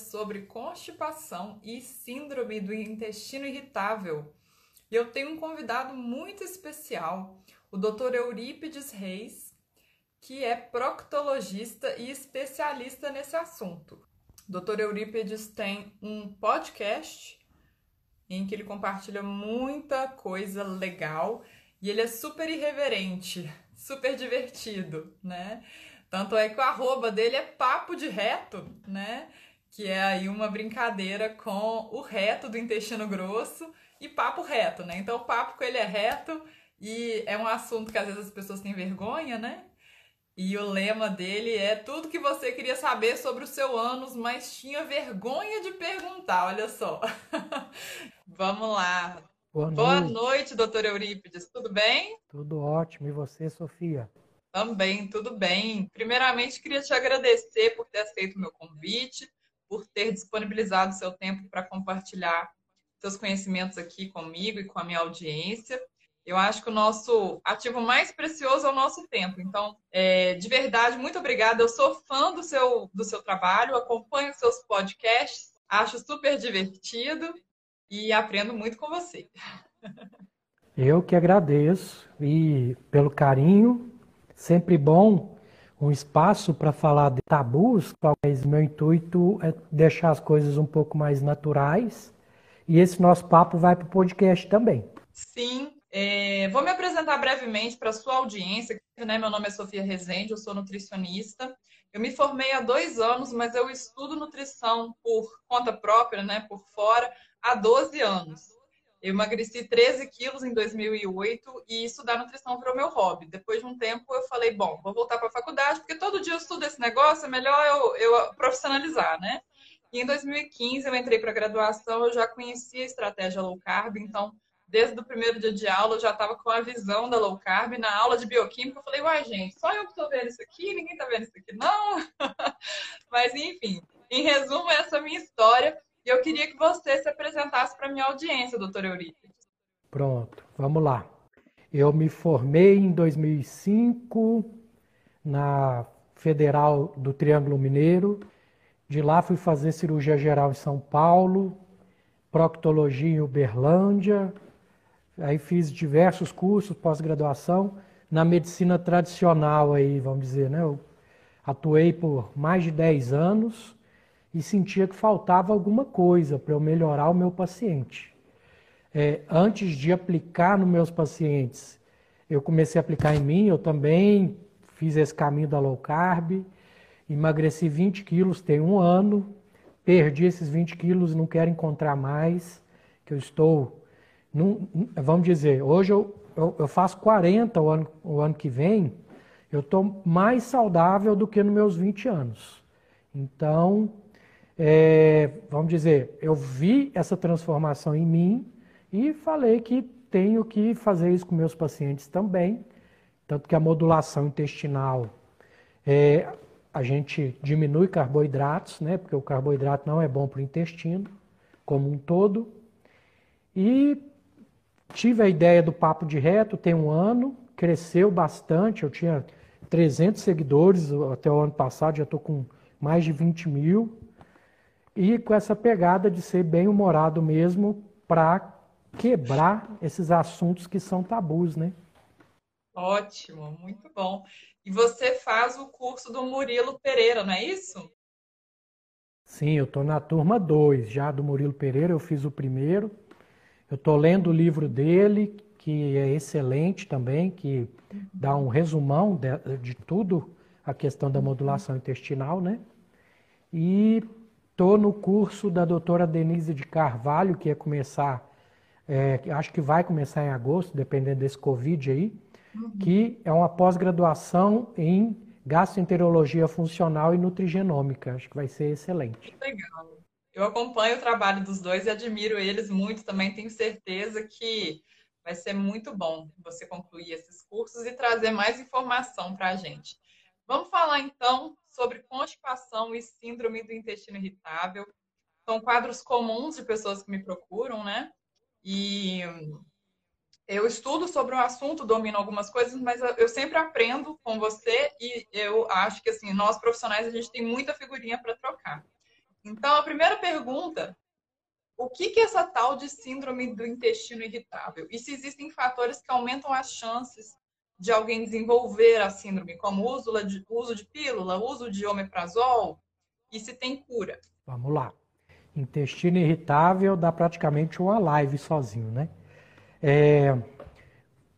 Sobre constipação e síndrome do intestino irritável. E eu tenho um convidado muito especial, o Dr. Eurípides Reis, que é proctologista e especialista nesse assunto. O Dr. Eurípides tem um podcast em que ele compartilha muita coisa legal e ele é super irreverente, super divertido, né? Tanto é que o arroba dele é papo de reto, né? Que é aí uma brincadeira com o reto do intestino grosso e papo reto, né? Então o papo com ele é reto e é um assunto que às vezes as pessoas têm vergonha, né? E o lema dele é tudo que você queria saber sobre o seu ânus, mas tinha vergonha de perguntar, olha só. Vamos lá. Boa noite. Boa noite, doutor Eurípides. Tudo bem? Tudo ótimo. E você, Sofia? Também, tudo bem. Primeiramente, queria te agradecer por ter aceito o meu convite por ter disponibilizado seu tempo para compartilhar seus conhecimentos aqui comigo e com a minha audiência. Eu acho que o nosso ativo mais precioso é o nosso tempo. Então, é, de verdade, muito obrigada. Eu sou fã do seu, do seu trabalho, acompanho seus podcasts, acho super divertido e aprendo muito com você. Eu que agradeço e pelo carinho, sempre bom um espaço para falar de tabus, talvez meu intuito é deixar as coisas um pouco mais naturais. E esse nosso papo vai para o podcast também. Sim, é, vou me apresentar brevemente para a sua audiência. Né? Meu nome é Sofia Rezende, eu sou nutricionista. Eu me formei há dois anos, mas eu estudo nutrição por conta própria, né, por fora, há 12 anos. Eu emagreci 13 quilos em 2008 e estudar nutrição virou meu hobby. Depois de um tempo, eu falei: bom, vou voltar para a faculdade, porque todo dia eu estudo esse negócio, é melhor eu, eu profissionalizar, né? E em 2015, eu entrei para a graduação, eu já conhecia a estratégia low carb, então, desde o primeiro dia de aula, eu já estava com a visão da low carb. Na aula de bioquímica, eu falei: uai, gente, só eu que estou vendo isso aqui, ninguém está vendo isso aqui, não. Mas, enfim, em resumo, essa é a minha história. Eu queria que você se apresentasse para a minha audiência, doutor Eurípides. Pronto, vamos lá. Eu me formei em 2005 na Federal do Triângulo Mineiro. De lá fui fazer cirurgia geral em São Paulo, proctologia em Uberlândia. Aí fiz diversos cursos pós-graduação na medicina tradicional aí, vamos dizer, né? Eu atuei por mais de 10 anos e sentia que faltava alguma coisa para eu melhorar o meu paciente. É, antes de aplicar nos meus pacientes, eu comecei a aplicar em mim, eu também fiz esse caminho da low carb, emagreci 20 quilos tem um ano, perdi esses 20 quilos, não quero encontrar mais, que eu estou, num, vamos dizer, hoje eu, eu, eu, faço 40 o ano, o ano que vem, eu estou mais saudável do que nos meus 20 anos. Então, é, vamos dizer, eu vi essa transformação em mim e falei que tenho que fazer isso com meus pacientes também. Tanto que a modulação intestinal, é, a gente diminui carboidratos, né, porque o carboidrato não é bom para o intestino como um todo. E tive a ideia do Papo de Reto, tem um ano, cresceu bastante, eu tinha 300 seguidores até o ano passado, já estou com mais de 20 mil e com essa pegada de ser bem humorado mesmo para quebrar esses assuntos que são tabus, né? Ótimo, muito bom. E você faz o curso do Murilo Pereira, não é isso? Sim, eu estou na turma 2 já do Murilo Pereira, eu fiz o primeiro. Eu estou lendo o livro dele, que é excelente também, que dá um resumão de, de tudo a questão da modulação intestinal, né? e estou no curso da doutora Denise de Carvalho, que ia começar, é, acho que vai começar em agosto, dependendo desse Covid aí, uhum. que é uma pós-graduação em gastroenterologia funcional e nutrigenômica. Acho que vai ser excelente. Legal. Eu acompanho o trabalho dos dois e admiro eles muito também. Tenho certeza que vai ser muito bom você concluir esses cursos e trazer mais informação para a gente. Vamos falar então sobre constipação e síndrome do intestino irritável. São quadros comuns de pessoas que me procuram, né? E eu estudo sobre o assunto, domino algumas coisas, mas eu sempre aprendo com você e eu acho que assim, nós profissionais a gente tem muita figurinha para trocar. Então, a primeira pergunta, o que, que é essa tal de síndrome do intestino irritável? E se existem fatores que aumentam as chances de alguém desenvolver a síndrome, como uso de, uso de pílula, uso de omeprazol, e se tem cura? Vamos lá. Intestino irritável dá praticamente uma live sozinho, né? É,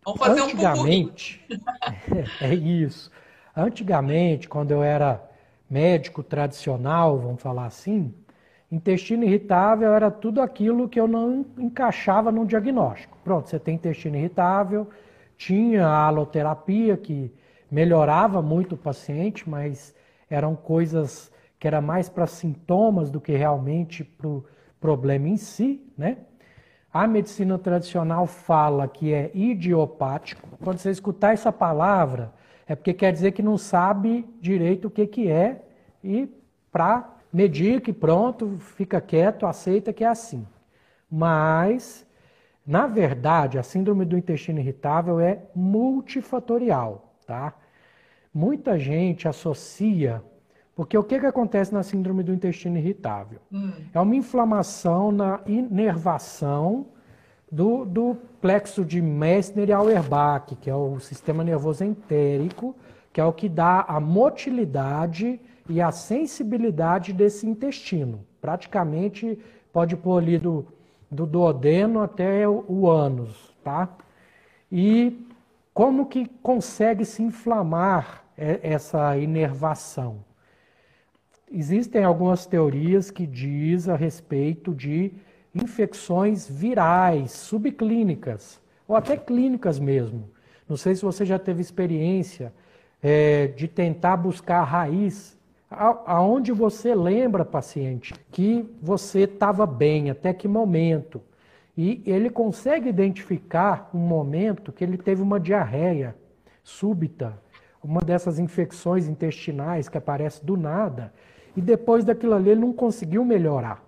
Vamos fazer antigamente, um é, é isso. Antigamente, quando eu era médico tradicional, vamos falar assim, intestino irritável era tudo aquilo que eu não encaixava no diagnóstico. Pronto, você tem intestino irritável, tinha a aloterapia que melhorava muito o paciente, mas eram coisas que era mais para sintomas do que realmente para o problema em si, né? A medicina tradicional fala que é idiopático. Quando você escutar essa palavra, é porque quer dizer que não sabe direito o que, que é e para medir que pronto, fica quieto, aceita que é assim. Mas, na verdade, a síndrome do intestino irritável é multifatorial, tá? Muita gente associa porque o que, que acontece na síndrome do intestino irritável? Hum. É uma inflamação na inervação do, do plexo de Messner e Auerbach, que é o sistema nervoso entérico, que é o que dá a motilidade e a sensibilidade desse intestino. Praticamente pode pôr ali do, do duodeno até o, ânus, tá? E como que consegue se inflamar essa inervação? Existem algumas teorias que diz a respeito de infecções virais, subclínicas, ou até clínicas mesmo. Não sei se você já teve experiência é, de tentar buscar a raiz, aonde você lembra, paciente, que você estava bem, até que momento. E ele consegue identificar um momento que ele teve uma diarreia súbita, uma dessas infecções intestinais que aparece do nada, e depois daquilo ali ele não conseguiu melhorar.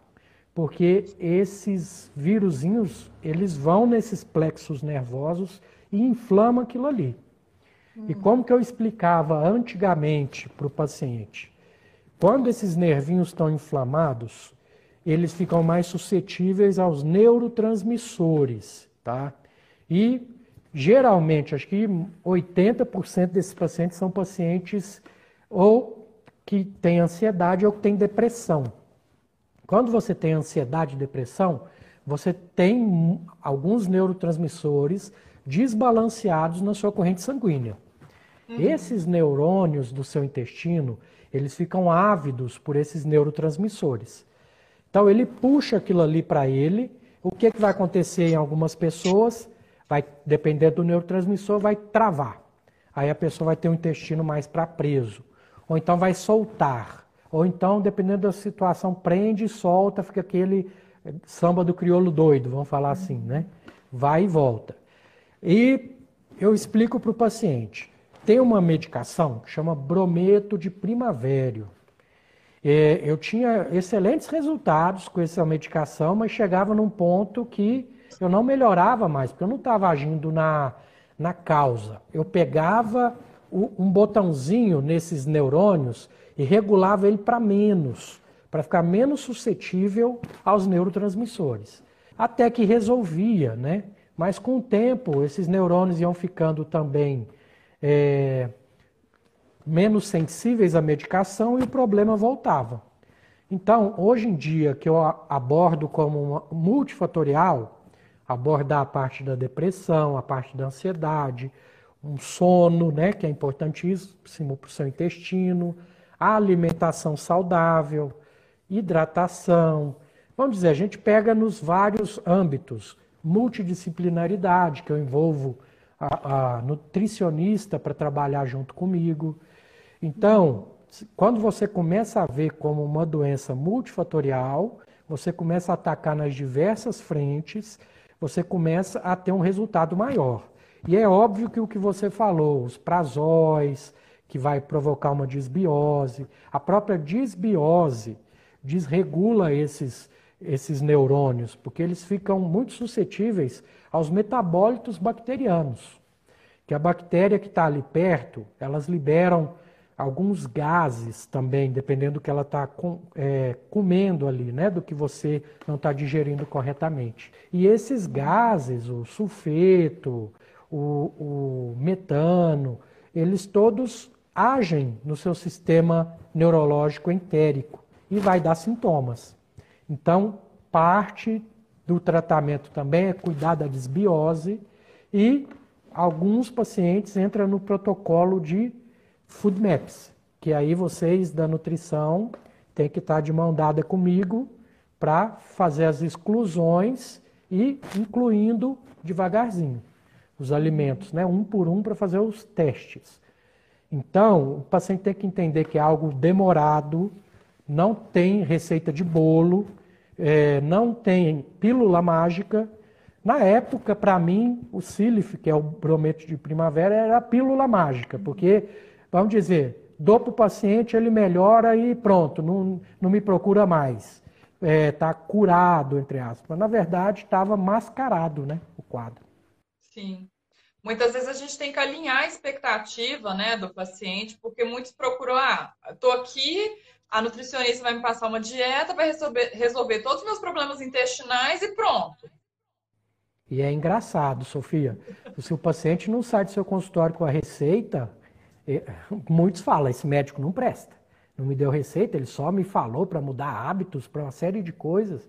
Porque esses vírusinhos, eles vão nesses plexos nervosos e inflamam aquilo ali. Hum. E como que eu explicava antigamente para o paciente? Quando esses nervinhos estão inflamados, eles ficam mais suscetíveis aos neurotransmissores, tá? E geralmente, acho que 80% desses pacientes são pacientes ou que tem ansiedade ou que tem depressão. Quando você tem ansiedade e depressão, você tem alguns neurotransmissores desbalanceados na sua corrente sanguínea. Uhum. Esses neurônios do seu intestino, eles ficam ávidos por esses neurotransmissores. Então ele puxa aquilo ali para ele. O que, que vai acontecer em algumas pessoas? Vai depender do neurotransmissor, vai travar. Aí a pessoa vai ter um intestino mais para preso ou então vai soltar, ou então, dependendo da situação, prende e solta, fica aquele samba do crioulo doido, vamos falar assim, né? Vai e volta. E eu explico para o paciente. Tem uma medicação que chama brometo de primavério. É, eu tinha excelentes resultados com essa medicação, mas chegava num ponto que eu não melhorava mais, porque eu não estava agindo na, na causa. Eu pegava um botãozinho nesses neurônios e regulava ele para menos, para ficar menos suscetível aos neurotransmissores. Até que resolvia, né? Mas com o tempo, esses neurônios iam ficando também é, menos sensíveis à medicação e o problema voltava. Então, hoje em dia, que eu abordo como multifatorial, abordar a parte da depressão, a parte da ansiedade, um sono, né, que é importantíssimo para o seu intestino, a alimentação saudável, hidratação. Vamos dizer, a gente pega nos vários âmbitos, multidisciplinaridade, que eu envolvo a, a nutricionista para trabalhar junto comigo. Então, quando você começa a ver como uma doença multifatorial, você começa a atacar nas diversas frentes, você começa a ter um resultado maior. E é óbvio que o que você falou, os prazóis, que vai provocar uma disbiose, a própria disbiose desregula esses, esses neurônios, porque eles ficam muito suscetíveis aos metabólitos bacterianos. Que a bactéria que está ali perto, elas liberam alguns gases também, dependendo do que ela está com, é, comendo ali, né, do que você não está digerindo corretamente. E esses gases, o sulfeto, o, o metano, eles todos agem no seu sistema neurológico entérico e vai dar sintomas. Então, parte do tratamento também é cuidar da desbiose e alguns pacientes entram no protocolo de food maps, que aí vocês da nutrição têm que estar de mão dada comigo para fazer as exclusões e incluindo devagarzinho os alimentos, né, um por um para fazer os testes. Então, o paciente tem que entender que é algo demorado, não tem receita de bolo, é, não tem pílula mágica. Na época, para mim, o Silif, que é o brometo de primavera, era a pílula mágica, porque, vamos dizer, dou para o paciente, ele melhora e pronto, não, não me procura mais. Está é, tá curado, entre aspas. Na verdade, estava mascarado né, o quadro. Sim. Muitas vezes a gente tem que alinhar a expectativa né, do paciente, porque muitos procuram, ah, estou aqui, a nutricionista vai me passar uma dieta, vai resolver, resolver todos os meus problemas intestinais e pronto. E é engraçado, Sofia. Se o paciente não sai do seu consultório com a receita, muitos falam, esse médico não presta. Não me deu receita, ele só me falou para mudar hábitos, para uma série de coisas.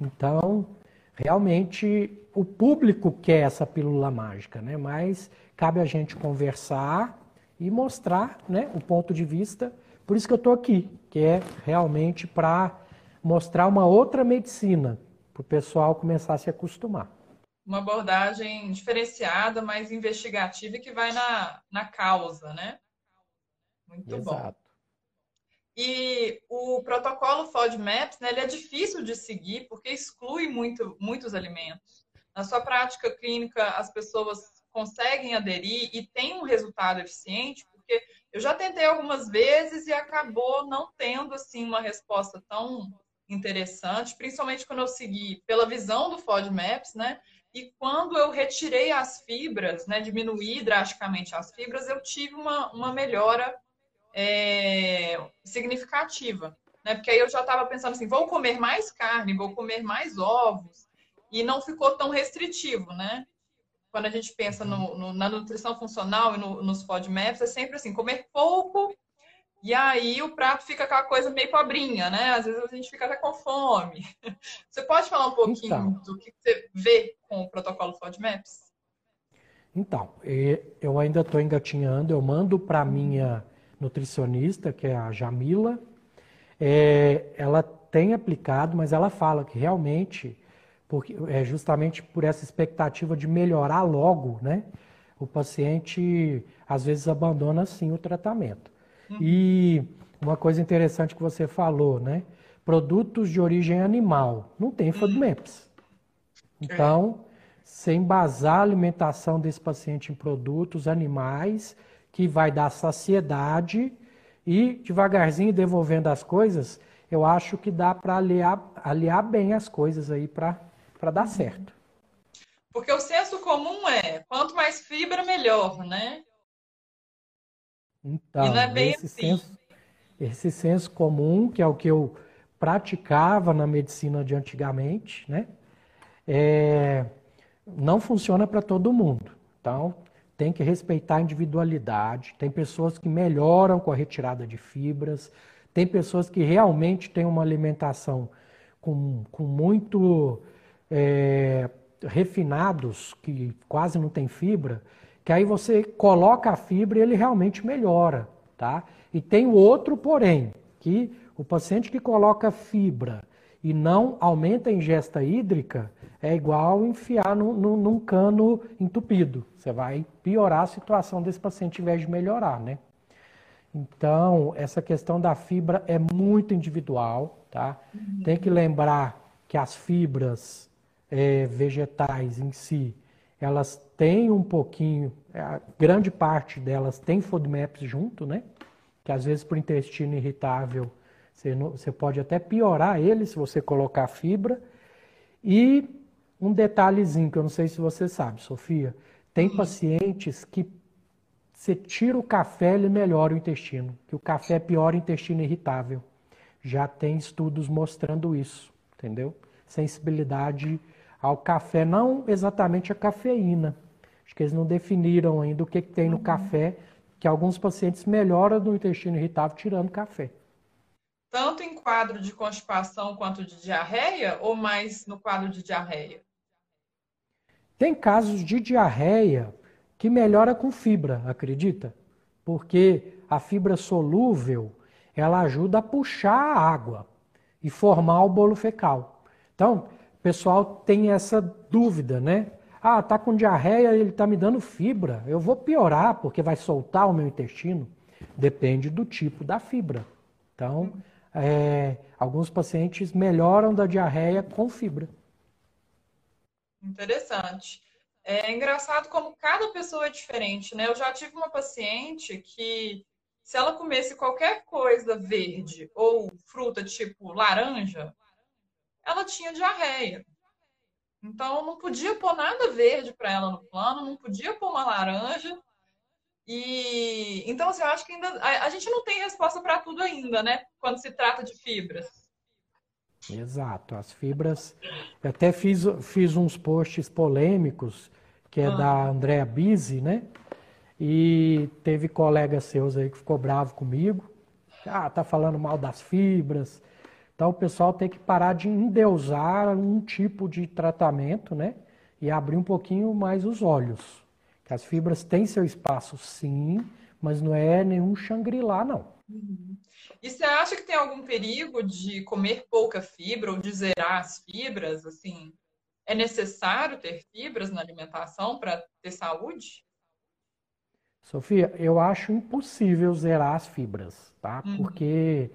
Então, realmente o público quer essa pílula mágica, né? Mas cabe a gente conversar e mostrar, né, o ponto de vista. Por isso que eu estou aqui, que é realmente para mostrar uma outra medicina para o pessoal começar a se acostumar. Uma abordagem diferenciada, mais investigativa e que vai na, na causa, né? Muito Exato. bom. E o protocolo FODMAPs, né, ele é difícil de seguir porque exclui muito, muitos alimentos. Na sua prática clínica, as pessoas conseguem aderir e tem um resultado eficiente, porque eu já tentei algumas vezes e acabou não tendo assim uma resposta tão interessante, principalmente quando eu segui pela visão do FODMAPs, né? E quando eu retirei as fibras, né, diminuí drasticamente as fibras, eu tive uma, uma melhora é, significativa. Né? Porque aí eu já estava pensando assim, vou comer mais carne, vou comer mais ovos, e não ficou tão restritivo, né? Quando a gente pensa no, no, na nutrição funcional e no, nos FODMAPs, é sempre assim, comer pouco, e aí o prato fica aquela coisa meio pobrinha, né? Às vezes a gente fica até com fome. Você pode falar um pouquinho então, do que você vê com o protocolo FODMAPs? Então, eu ainda estou engatinhando, eu mando para minha nutricionista, que é a Jamila, é, ela tem aplicado, mas ela fala que realmente, porque, é justamente por essa expectativa de melhorar logo, né? O paciente às vezes abandona sim o tratamento. Uhum. E uma coisa interessante que você falou, né? Produtos de origem animal. Não tem uhum. FODMAPs. Então, é. sem embasar a alimentação desse paciente em produtos animais, que vai dar saciedade e devagarzinho devolvendo as coisas, eu acho que dá para aliar, aliar bem as coisas aí para dar certo. Porque o senso comum é quanto mais fibra, melhor, né? Então, e é esse, assim. senso, esse senso comum, que é o que eu praticava na medicina de antigamente, né? É, não funciona para todo mundo. Então, tem que respeitar a individualidade. Tem pessoas que melhoram com a retirada de fibras, tem pessoas que realmente têm uma alimentação com, com muito é, refinados, que quase não tem fibra, que aí você coloca a fibra e ele realmente melhora. tá? E tem o outro porém, que o paciente que coloca fibra e não aumenta a ingesta hídrica é igual enfiar num, num, num cano entupido. Você vai piorar a situação desse paciente em vez de melhorar, né? Então, essa questão da fibra é muito individual, tá? Tem que lembrar que as fibras é, vegetais em si, elas têm um pouquinho, é, a grande parte delas tem FODMAPs junto, né? Que às vezes por intestino irritável você, não, você pode até piorar ele se você colocar fibra. E um detalhezinho que eu não sei se você sabe, Sofia, tem pacientes que você tira o café, ele melhora o intestino, que o café piora o intestino irritável. Já tem estudos mostrando isso, entendeu? Sensibilidade ao café, não exatamente a cafeína. Acho que eles não definiram ainda o que, que tem no uhum. café, que alguns pacientes melhoram do intestino irritável tirando café. Tanto em quadro de constipação quanto de diarreia, ou mais no quadro de diarreia? Tem casos de diarreia que melhora com fibra, acredita? Porque a fibra solúvel, ela ajuda a puxar a água e formar o bolo fecal. Então, pessoal tem essa dúvida, né? Ah, tá com diarreia, ele tá me dando fibra. Eu vou piorar porque vai soltar o meu intestino. Depende do tipo da fibra. Então, é, alguns pacientes melhoram da diarreia com fibra. Interessante. É engraçado como cada pessoa é diferente, né? Eu já tive uma paciente que, se ela comesse qualquer coisa verde ou fruta tipo laranja, ela tinha diarreia. Então, não podia pôr nada verde para ela no plano, não podia pôr uma laranja. E então, assim, eu acho que ainda a, a gente não tem resposta para tudo ainda, né? Quando se trata de fibras. Exato, as fibras. Eu até fiz, fiz uns posts polêmicos que é ah. da Andrea Bisi, né? E teve colegas seus aí que ficou bravo comigo. Ah, tá falando mal das fibras. Então o pessoal tem que parar de endeusar um tipo de tratamento, né? E abrir um pouquinho mais os olhos. Que as fibras têm seu espaço, sim, mas não é nenhum Shangri-La, não. Uhum. E você acha que tem algum perigo de comer pouca fibra ou de zerar as fibras, assim? É necessário ter fibras na alimentação para ter saúde? Sofia, eu acho impossível zerar as fibras, tá? Uhum. Porque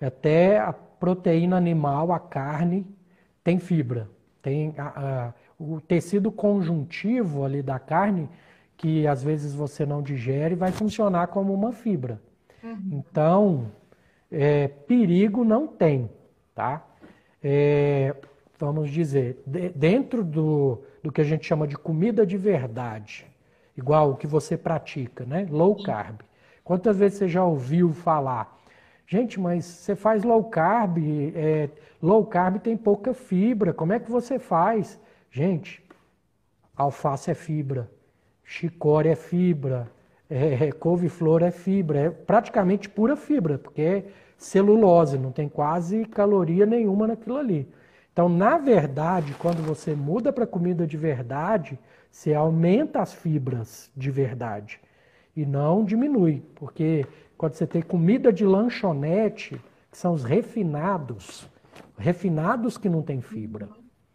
até proteína animal, a carne, tem fibra. Tem a, a, o tecido conjuntivo ali da carne, que às vezes você não digere, vai funcionar como uma fibra. Uhum. Então, é, perigo não tem, tá? É, vamos dizer, de, dentro do, do que a gente chama de comida de verdade, igual o que você pratica, né? Low carb. Quantas vezes você já ouviu falar? Gente, mas você faz low carb, é, low carb tem pouca fibra, como é que você faz? Gente, alface é fibra, chicória é fibra, é, couve-flor é fibra, é praticamente pura fibra, porque é celulose, não tem quase caloria nenhuma naquilo ali. Então, na verdade, quando você muda para comida de verdade, você aumenta as fibras de verdade e não diminui, porque quando você tem comida de lanchonete, que são os refinados, refinados que não tem fibra.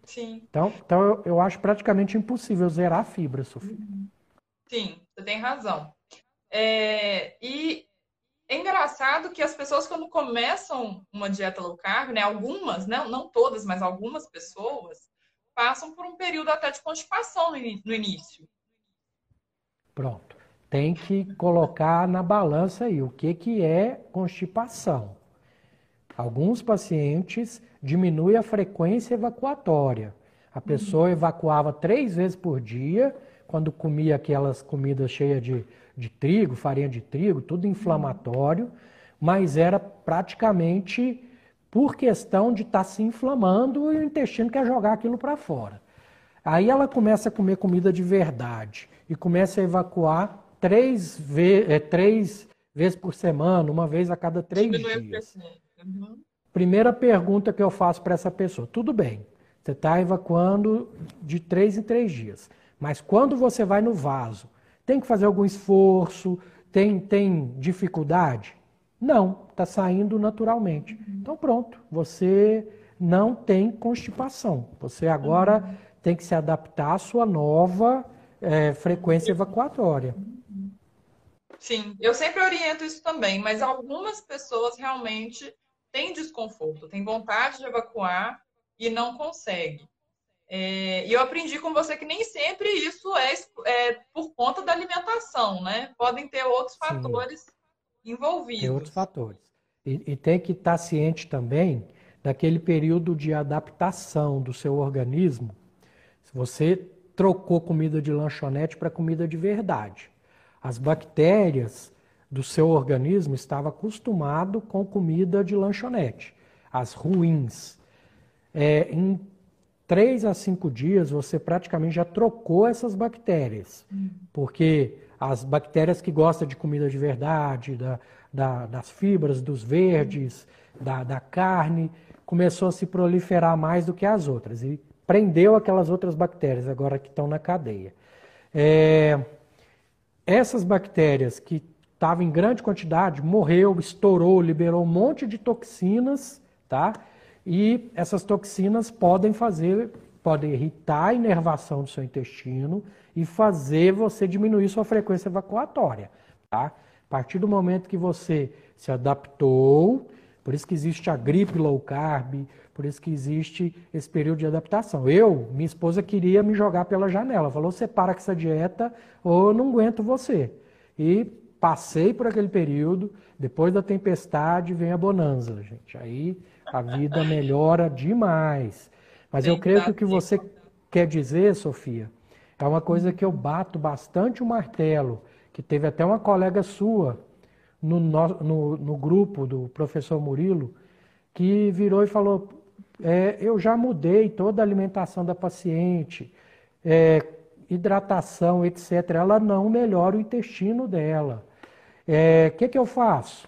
Sim. Então, então eu, eu acho praticamente impossível zerar a fibra, Sofia. Sim, você tem razão. É, e é engraçado que as pessoas, quando começam uma dieta low carb, né, algumas, né, não todas, mas algumas pessoas, passam por um período até de constipação no início. Pronto. Tem que colocar na balança aí o que, que é constipação. Alguns pacientes diminuem a frequência evacuatória. A pessoa uhum. evacuava três vezes por dia, quando comia aquelas comidas cheias de de trigo, farinha de trigo, tudo inflamatório, mas era praticamente por questão de estar tá se inflamando e o intestino quer jogar aquilo para fora. Aí ela começa a comer comida de verdade e começa a evacuar três, ve é, três vezes por semana, uma vez a cada três dias. Uhum. Primeira pergunta que eu faço para essa pessoa: tudo bem, você está evacuando de três em três dias, mas quando você vai no vaso tem que fazer algum esforço, Tem, tem dificuldade? Não, está saindo naturalmente. Então pronto, você não tem constipação. Você agora uhum. tem que se adaptar à sua nova é, frequência evacuatória. Sim, eu sempre oriento isso também, mas algumas pessoas realmente têm desconforto, têm vontade de evacuar e não consegue. É, e eu aprendi com você que nem sempre isso é, é, por conta da alimentação, né? Podem ter outros fatores Sim, envolvidos. Tem outros fatores. E, e tem que estar ciente também daquele período de adaptação do seu organismo. Se você trocou comida de lanchonete para comida de verdade, as bactérias do seu organismo estavam acostumadas com comida de lanchonete, as ruins. É, em três a cinco dias você praticamente já trocou essas bactérias, porque as bactérias que gostam de comida de verdade, da, da, das fibras, dos verdes, da, da carne, começou a se proliferar mais do que as outras e prendeu aquelas outras bactérias agora que estão na cadeia. É, essas bactérias que estavam em grande quantidade morreu, estourou, liberou um monte de toxinas, tá? E essas toxinas podem fazer, podem irritar a inervação do seu intestino e fazer você diminuir sua frequência evacuatória, tá? A partir do momento que você se adaptou, por isso que existe a gripe low carb, por isso que existe esse período de adaptação. Eu, minha esposa queria me jogar pela janela, falou: você para com essa dieta ou eu não aguento você. E passei por aquele período, depois da tempestade vem a bonança, gente. Aí a vida melhora demais. Mas eu creio que o que você quer dizer, Sofia, é uma coisa que eu bato bastante o martelo, que teve até uma colega sua no, no, no grupo do professor Murilo, que virou e falou: é, Eu já mudei toda a alimentação da paciente, é, hidratação, etc. Ela não melhora o intestino dela. O é, que, que eu faço?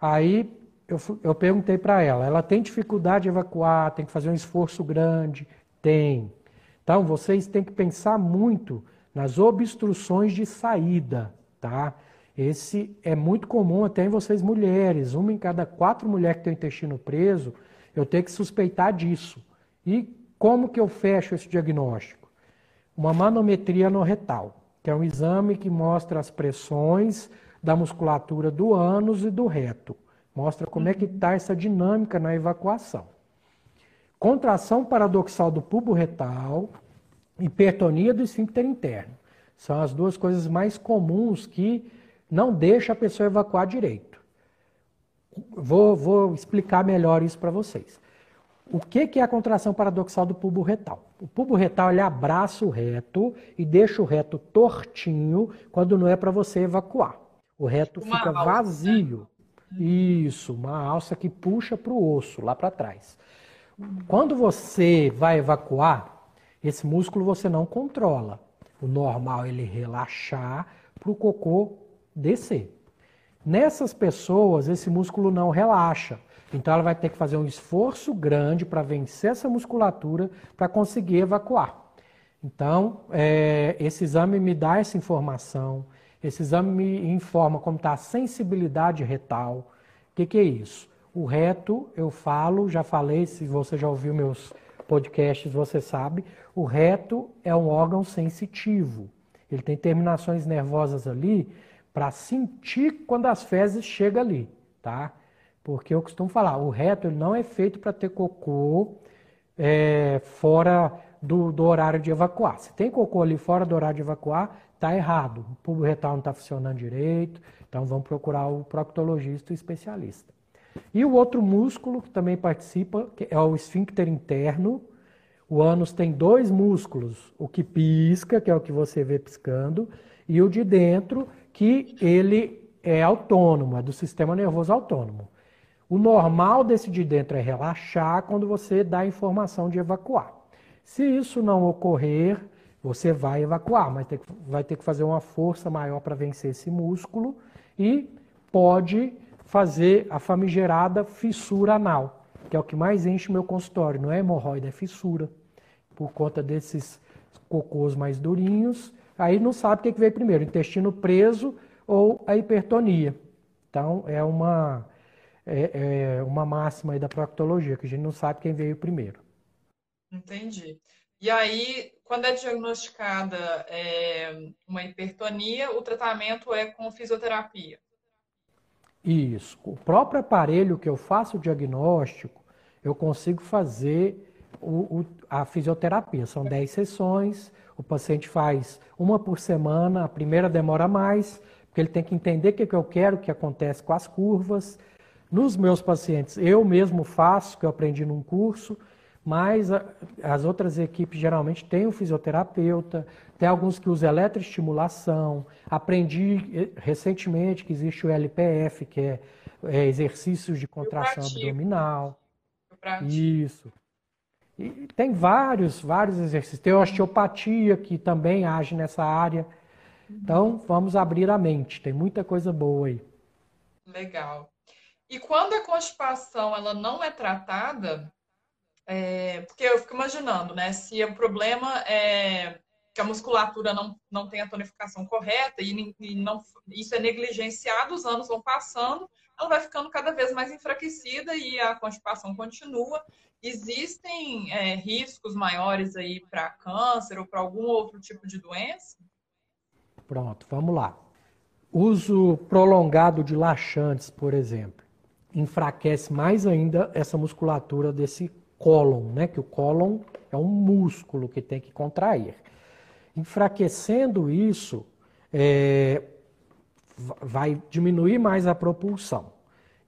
Aí eu, eu perguntei para ela: ela tem dificuldade de evacuar, tem que fazer um esforço grande? Tem. Então vocês têm que pensar muito nas obstruções de saída, tá? Esse é muito comum até em vocês mulheres. Uma em cada quatro mulheres que tem o intestino preso, eu tenho que suspeitar disso. E como que eu fecho esse diagnóstico? Uma manometria no retal, que é um exame que mostra as pressões da musculatura do ânus e do reto. Mostra como é que está essa dinâmica na evacuação. Contração paradoxal do pubo retal, hipertonia do esfíncter interno. São as duas coisas mais comuns que não deixa a pessoa evacuar direito. Vou, vou explicar melhor isso para vocês. O que, que é a contração paradoxal do pubo retal? O pubo retal ele abraça o reto e deixa o reto tortinho quando não é para você evacuar. O reto uma fica alça, vazio. Né? Isso, uma alça que puxa para o osso, lá para trás. Quando você vai evacuar, esse músculo você não controla. O normal é ele relaxar para o cocô descer. Nessas pessoas, esse músculo não relaxa. Então, ela vai ter que fazer um esforço grande para vencer essa musculatura para conseguir evacuar. Então, é, esse exame me dá essa informação. Esse exame me informa como está a sensibilidade retal. O que, que é isso? O reto, eu falo, já falei, se você já ouviu meus podcasts, você sabe, o reto é um órgão sensitivo. Ele tem terminações nervosas ali para sentir quando as fezes chegam ali, tá? Porque eu costumo falar, o reto não é feito para ter cocô é, fora do, do, horário de evacuar. Se tem cocô ali fora do horário de evacuar, tá errado. O pubo retal não está funcionando direito, então vamos procurar o proctologista, o especialista. E o outro músculo que também participa que é o esfíncter interno. O ânus tem dois músculos, o que pisca, que é o que você vê piscando, e o de dentro, que ele é autônomo, é do sistema nervoso autônomo. O normal desse de dentro é relaxar quando você dá a informação de evacuar. Se isso não ocorrer, você vai evacuar, mas vai ter que fazer uma força maior para vencer esse músculo e pode fazer a famigerada fissura anal, que é o que mais enche o meu consultório. Não é hemorroida, é fissura. Por conta desses cocôs mais durinhos Aí não sabe o que, que veio primeiro, intestino preso ou a hipertonia. Então, é uma, é, é uma máxima aí da proctologia, que a gente não sabe quem veio primeiro. Entendi. E aí, quando é diagnosticada é, uma hipertonia, o tratamento é com fisioterapia? Isso. O próprio aparelho que eu faço o diagnóstico, eu consigo fazer o, o, a fisioterapia. São 10 sessões, o paciente faz uma por semana, a primeira demora mais, porque ele tem que entender o que, que eu quero, o que acontece com as curvas. Nos meus pacientes, eu mesmo faço, que eu aprendi num curso, mas a, as outras equipes geralmente têm um fisioterapeuta, tem alguns que usam eletroestimulação. Aprendi eh, recentemente que existe o LPF, que é, é exercícios de contração abdominal. Isso. E tem vários, vários exercícios. Tem osteopatia, que também age nessa área. Então, vamos abrir a mente. Tem muita coisa boa aí. Legal. E quando a constipação ela não é tratada, é, porque eu fico imaginando, né? Se o problema é que a musculatura não, não tem a tonificação correta e, e não, isso é negligenciado, os anos vão passando, ela vai ficando cada vez mais enfraquecida e a constipação continua. Existem é, riscos maiores aí para câncer ou para algum outro tipo de doença? Pronto, vamos lá. Uso prolongado de laxantes, por exemplo, enfraquece mais ainda essa musculatura desse cólon, né? Que o cólon é um músculo que tem que contrair. Enfraquecendo isso, é, vai diminuir mais a propulsão.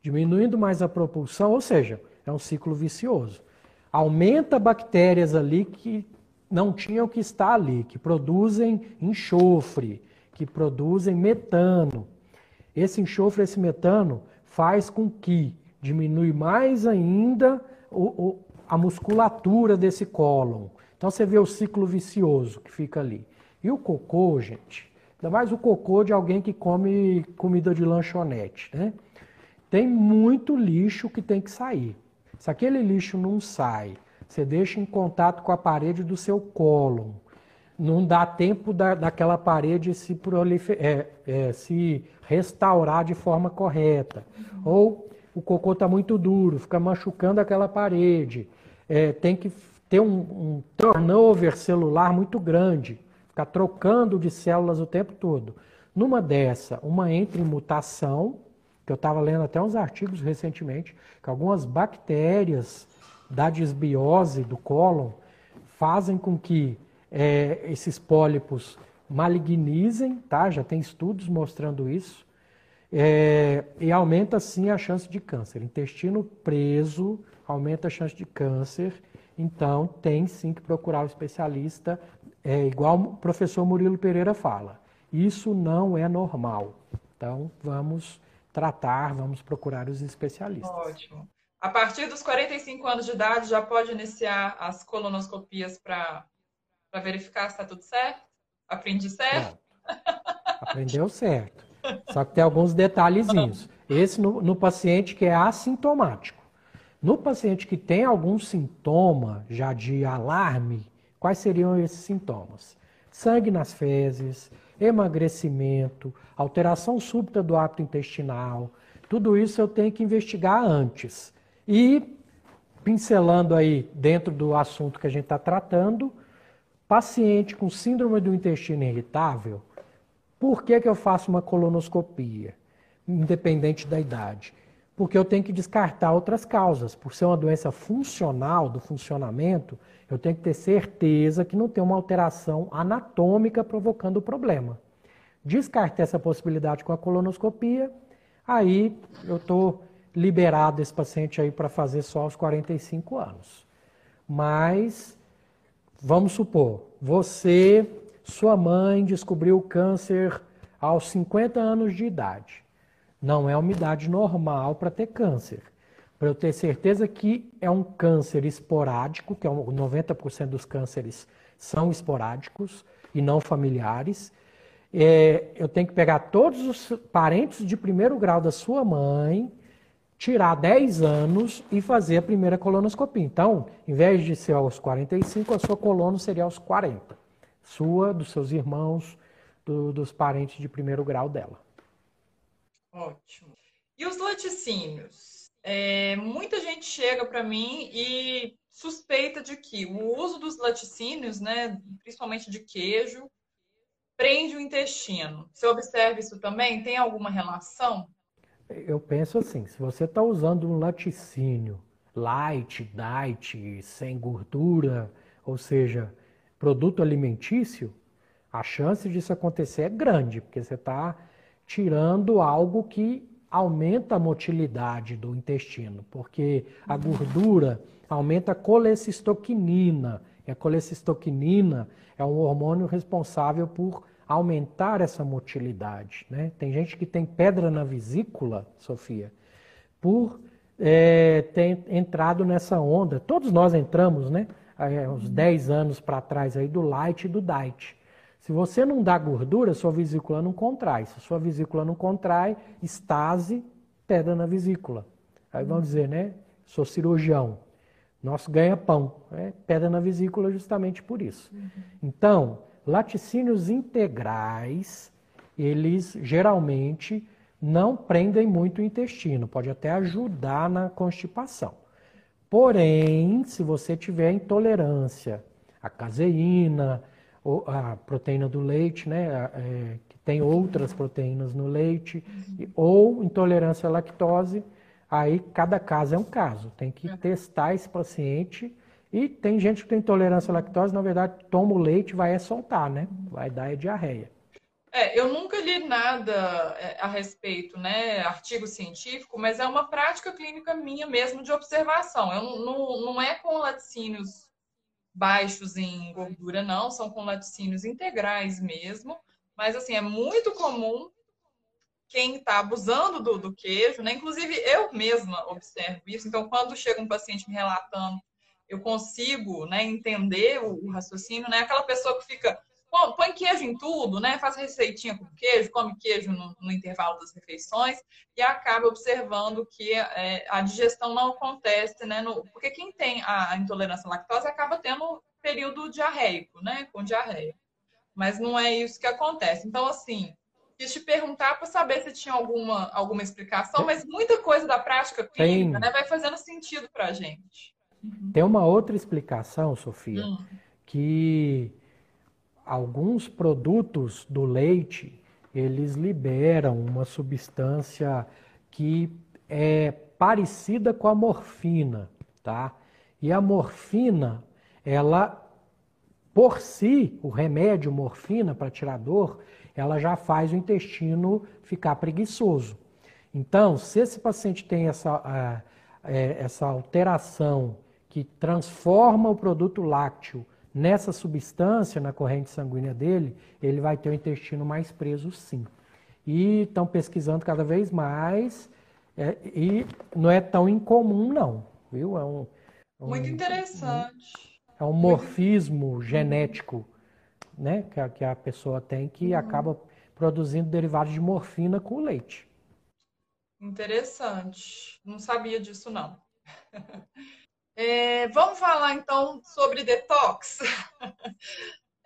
Diminuindo mais a propulsão, ou seja, é um ciclo vicioso. Aumenta bactérias ali que não tinham que estar ali, que produzem enxofre, que produzem metano. Esse enxofre, esse metano, faz com que diminui mais ainda o, o, a musculatura desse cólon. Então você vê o ciclo vicioso que fica ali. E o cocô, gente, ainda mais o cocô de alguém que come comida de lanchonete, né? Tem muito lixo que tem que sair. Se aquele lixo não sai, você deixa em contato com a parede do seu cólon, não dá tempo da, daquela parede se, prolifer, é, é, se restaurar de forma correta. Uhum. Ou o cocô está muito duro, fica machucando aquela parede. É, tem que ter um, um turnover celular muito grande, ficar trocando de células o tempo todo. Numa dessa, uma entra em mutação, que eu estava lendo até uns artigos recentemente, que algumas bactérias da desbiose do cólon fazem com que é, esses pólipos malignizem, tá? já tem estudos mostrando isso, é, e aumenta sim a chance de câncer. Intestino preso aumenta a chance de câncer, então tem sim que procurar o especialista, é, igual o professor Murilo Pereira fala. Isso não é normal. Então vamos tratar, vamos procurar os especialistas. Ótimo. A partir dos 45 anos de idade, já pode iniciar as colonoscopias para verificar se está tudo certo? Aprendi certo? Aprendeu certo. Só que tem alguns detalhezinhos. Esse no, no paciente que é assintomático. No paciente que tem algum sintoma já de alarme, quais seriam esses sintomas? Sangue nas fezes, emagrecimento, alteração súbita do hábito intestinal. Tudo isso eu tenho que investigar antes. E, pincelando aí dentro do assunto que a gente está tratando, paciente com síndrome do intestino irritável, por que, que eu faço uma colonoscopia, independente da idade? Porque eu tenho que descartar outras causas. Por ser uma doença funcional, do funcionamento, eu tenho que ter certeza que não tem uma alteração anatômica provocando o problema. Descartei essa possibilidade com a colonoscopia, aí eu estou liberado esse paciente aí para fazer só aos 45 anos. Mas, vamos supor, você, sua mãe descobriu o câncer aos 50 anos de idade. Não é uma idade normal para ter câncer para eu ter certeza que é um câncer esporádico, que é 90% dos cânceres são esporádicos e não familiares. É, eu tenho que pegar todos os parentes de primeiro grau da sua mãe, tirar 10 anos e fazer a primeira colonoscopia. Então, em vez de ser aos 45, a sua colono seria aos 40. Sua, dos seus irmãos, do, dos parentes de primeiro grau dela. Ótimo. E os laticínios? É, muita gente chega para mim e suspeita de que o uso dos laticínios, né, principalmente de queijo, prende o intestino. Você observa isso também? Tem alguma relação? Eu penso assim, se você está usando um laticínio light, diet, sem gordura, ou seja, produto alimentício, a chance disso acontecer é grande, porque você está tirando algo que aumenta a motilidade do intestino, porque a gordura aumenta a colecistoquinina, e a colecistoquinina é um hormônio responsável por aumentar essa motilidade. Né? Tem gente que tem pedra na vesícula, Sofia, por é, ter entrado nessa onda. Todos nós entramos, né? É, uns 10 anos para trás aí do light e do diet. Se você não dá gordura, sua vesícula não contrai. Se sua vesícula não contrai, estase, pedra na vesícula. Aí vamos dizer, né? Sou cirurgião. Nosso ganha-pão. É pedra na vesícula justamente por isso. Então, laticínios integrais, eles geralmente não prendem muito o intestino, pode até ajudar na constipação. Porém, se você tiver intolerância à caseína, a proteína do leite, né, é, que tem outras proteínas no leite, uhum. ou intolerância à lactose, aí cada caso é um caso. Tem que uhum. testar esse paciente e tem gente que tem intolerância à lactose, na verdade, toma o leite vai é soltar, né? Vai dar é diarreia. É, eu nunca li nada é, a respeito, né, artigo científico, mas é uma prática clínica minha mesmo de observação. Eu não, não, não é com laticínios baixos em gordura, não, são com laticínios integrais mesmo. Mas, assim, é muito comum quem está abusando do, do, queijo, né? Inclusive, eu mesma observo isso. Então, quando chega um paciente me relatando eu consigo né, entender o, o, raciocínio, né? Aquela pessoa que fica, põe queijo em tudo, né? Faz receitinha com queijo, come queijo no, no intervalo das refeições e acaba observando que é, a digestão não acontece, né? No, porque quem tem a, intolerância à lactose acaba tendo período diarreico, né? Com diarreia. Mas não é isso que acontece. Então, assim, quis te perguntar para saber se tinha alguma, alguma explicação, mas muita coisa da prática clínica né, vai fazendo sentido para a gente. Tem uma outra explicação, Sofia, uhum. que alguns produtos do leite, eles liberam uma substância que é parecida com a morfina, tá? E a morfina, ela por si, o remédio morfina para tirar dor, ela já faz o intestino ficar preguiçoso. Então, se esse paciente tem essa, é, essa alteração que transforma o produto lácteo nessa substância na corrente sanguínea dele, ele vai ter o intestino mais preso sim. E estão pesquisando cada vez mais, é, e não é tão incomum não, viu? É um, um Muito interessante. Um, é um morfismo Muito... genético né, que, a, que a pessoa tem que uhum. acaba produzindo derivados de morfina com leite. Interessante. Não sabia disso não. É, vamos falar então sobre detox.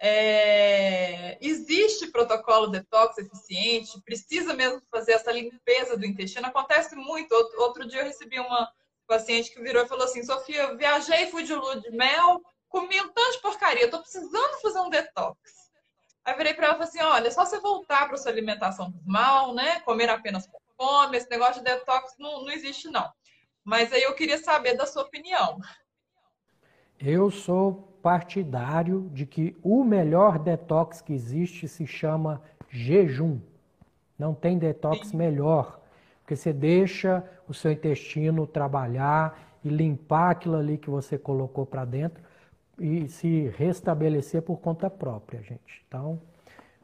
É, existe protocolo detox eficiente? Precisa mesmo fazer essa limpeza do intestino? Acontece muito. Outro, dia eu recebi uma paciente que virou e falou assim: Sofia, viajei, fui de lua de mel, comi um tanto de porcaria, estou precisando fazer um detox. Aí virei para ela e falei assim: olha, é só você voltar para sua alimentação normal, né? Comer apenas por fome, esse negócio de detox não, não existe, não. Mas aí eu queria saber da sua opinião. Eu sou partidário de que o melhor detox que existe se chama jejum. Não tem detox Sim. melhor, porque você deixa o seu intestino trabalhar e limpar aquilo ali que você colocou para dentro e se restabelecer por conta própria, gente. Então,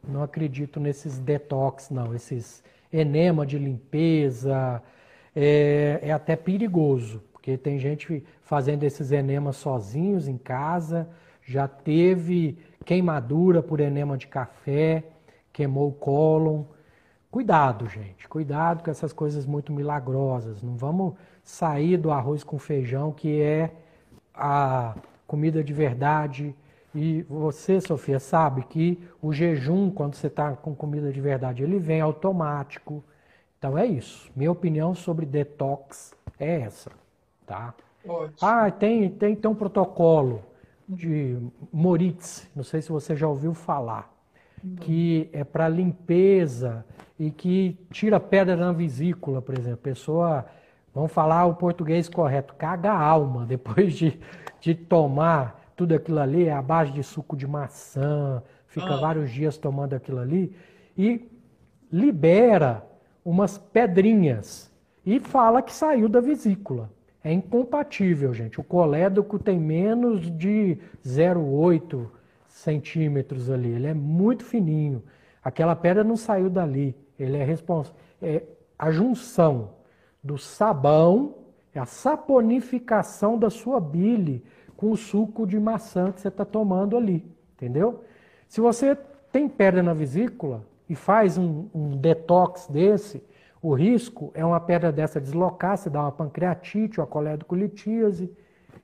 não acredito nesses detox, não. Esses enema de limpeza, é, é até perigoso, porque tem gente fazendo esses enemas sozinhos em casa, já teve queimadura por enema de café, queimou o cólon. Cuidado, gente, cuidado com essas coisas muito milagrosas. Não vamos sair do arroz com feijão, que é a comida de verdade. E você, Sofia, sabe que o jejum, quando você está com comida de verdade, ele vem automático. Então é isso. Minha opinião sobre detox é essa, tá? Ótimo. Ah, tem, tem, tem um protocolo de Moritz, não sei se você já ouviu falar, que é para limpeza e que tira pedra na vesícula, por exemplo. Pessoa, vamos falar o português correto, caga a alma depois de, de tomar tudo aquilo ali, é a base de suco de maçã, fica ah. vários dias tomando aquilo ali e libera umas pedrinhas e fala que saiu da vesícula. É incompatível, gente. O colédoco tem menos de 0,8 centímetros ali. Ele é muito fininho. Aquela pedra não saiu dali. Ele é responsável. É a junção do sabão, é a saponificação da sua bile com o suco de maçã que você está tomando ali. Entendeu? Se você tem pedra na vesícula e faz um, um detox desse, o risco é uma pedra dessa deslocar, se dá uma pancreatite, uma coledocolitíase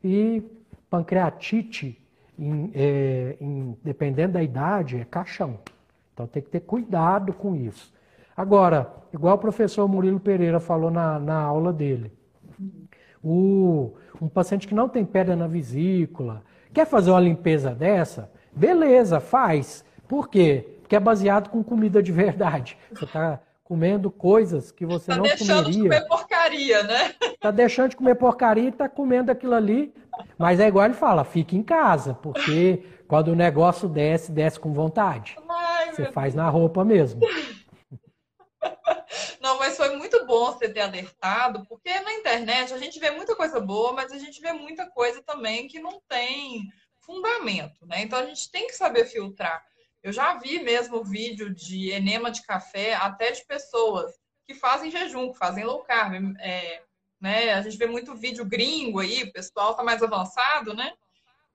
e pancreatite, em, é, em, dependendo da idade, é caixão. Então tem que ter cuidado com isso. Agora, igual o professor Murilo Pereira falou na, na aula dele, o, um paciente que não tem pedra na vesícula, quer fazer uma limpeza dessa? Beleza, faz. Por quê? Porque é baseado com comida de verdade. Você está comendo coisas que você tá não comeria. Está deixando de comer porcaria, né? Está deixando de comer porcaria e está comendo aquilo ali. Mas é igual ele fala, fique em casa, porque quando o negócio desce, desce com vontade. Ai, você faz Deus. na roupa mesmo. Não, mas foi muito bom você ter alertado, porque na internet a gente vê muita coisa boa, mas a gente vê muita coisa também que não tem fundamento, né? Então a gente tem que saber filtrar. Eu já vi mesmo vídeo de enema de café, até de pessoas que fazem jejum, que fazem low carb. É, né? A gente vê muito vídeo gringo aí, o pessoal tá mais avançado, né?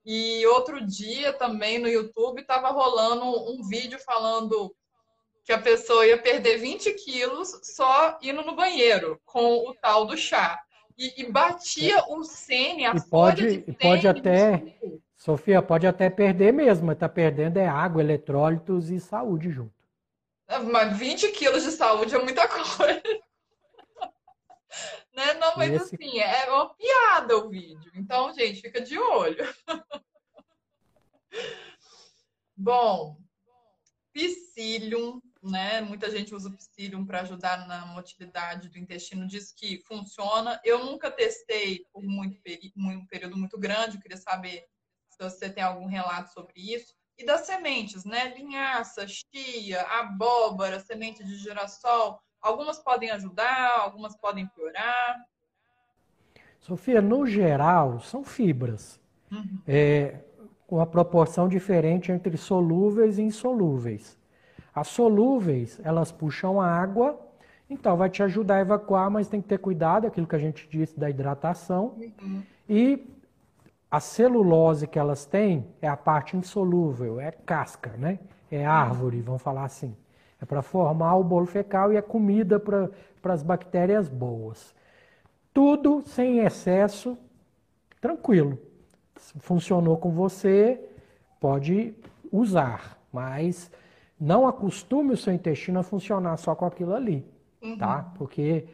E outro dia também no YouTube estava rolando um vídeo falando que a pessoa ia perder 20 quilos só indo no banheiro com o tal do chá. E, e batia o sêni, a e pode, de pode até Sofia, pode até perder mesmo, mas está perdendo é água, eletrólitos e saúde junto. Mas 20 quilos de saúde é muita coisa. né? Não, mas Esse... assim, é uma piada o vídeo. Então, gente, fica de olho. Bom, psyllium, né? Muita gente usa o psyllium para ajudar na motilidade do intestino, diz que funciona. Eu nunca testei por muito um período muito grande, eu queria saber se você tem algum relato sobre isso. E das sementes, né? Linhaça, chia, abóbora, semente de girassol. Algumas podem ajudar, algumas podem piorar. Sofia, no geral, são fibras. Uhum. É, com uma proporção diferente entre solúveis e insolúveis. As solúveis, elas puxam a água, então vai te ajudar a evacuar, mas tem que ter cuidado, aquilo que a gente disse da hidratação. Uhum. E a celulose que elas têm é a parte insolúvel, é casca, né? É árvore, vamos falar assim. É para formar o bolo fecal e é comida para as bactérias boas. Tudo sem excesso, tranquilo. Funcionou com você, pode usar, mas não acostume o seu intestino a funcionar só com aquilo ali, tá? uhum. tá? Porque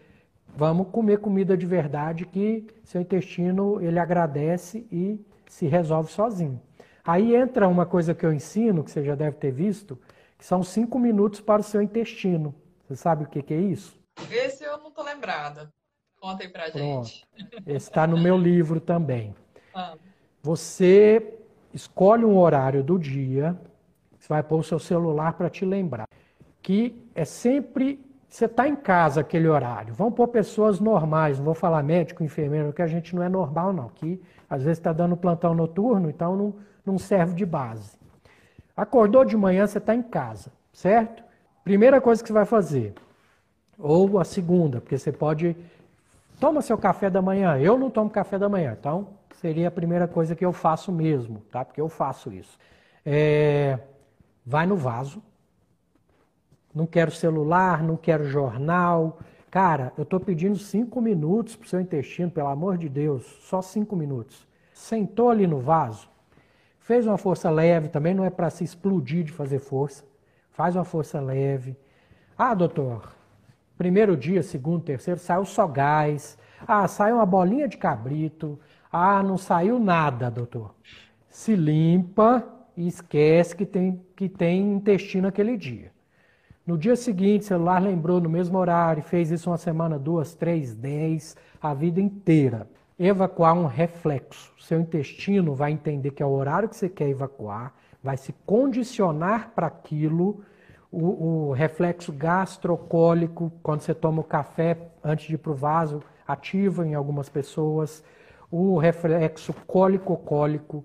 vamos comer comida de verdade que seu intestino ele agradece e se resolve sozinho. Aí entra uma coisa que eu ensino, que você já deve ter visto, que são cinco minutos para o seu intestino. Você sabe o que, que é isso? Esse eu não estou lembrada. Contem para gente. Esse está no meu livro também. Ah. Você escolhe um horário do dia, você vai pôr o seu celular para te lembrar, que é sempre você está em casa aquele horário, vão pôr pessoas normais, não vou falar médico, enfermeiro, que a gente não é normal, não. Que às vezes está dando plantão noturno, então não, não serve de base. Acordou de manhã, você está em casa, certo? Primeira coisa que você vai fazer, ou a segunda, porque você pode. Toma seu café da manhã. Eu não tomo café da manhã, então seria a primeira coisa que eu faço mesmo, tá? Porque eu faço isso. É... Vai no vaso, não quero celular, não quero jornal. Cara, eu estou pedindo cinco minutos para o seu intestino, pelo amor de Deus, só cinco minutos. Sentou ali no vaso, fez uma força leve, também não é para se explodir de fazer força. Faz uma força leve. Ah, doutor, Primeiro dia, segundo, terceiro, saiu só gás. Ah, saiu uma bolinha de cabrito. Ah, não saiu nada, doutor. Se limpa e esquece que tem, que tem intestino aquele dia. No dia seguinte, o celular lembrou no mesmo horário, fez isso uma semana, duas, três, dez, a vida inteira. Evacuar um reflexo. Seu intestino vai entender que é o horário que você quer evacuar, vai se condicionar para aquilo. O, o, reflexo gastrocólico, quando você toma o café antes de ir para o vaso, ativa em algumas pessoas. O reflexo cólico-cólico.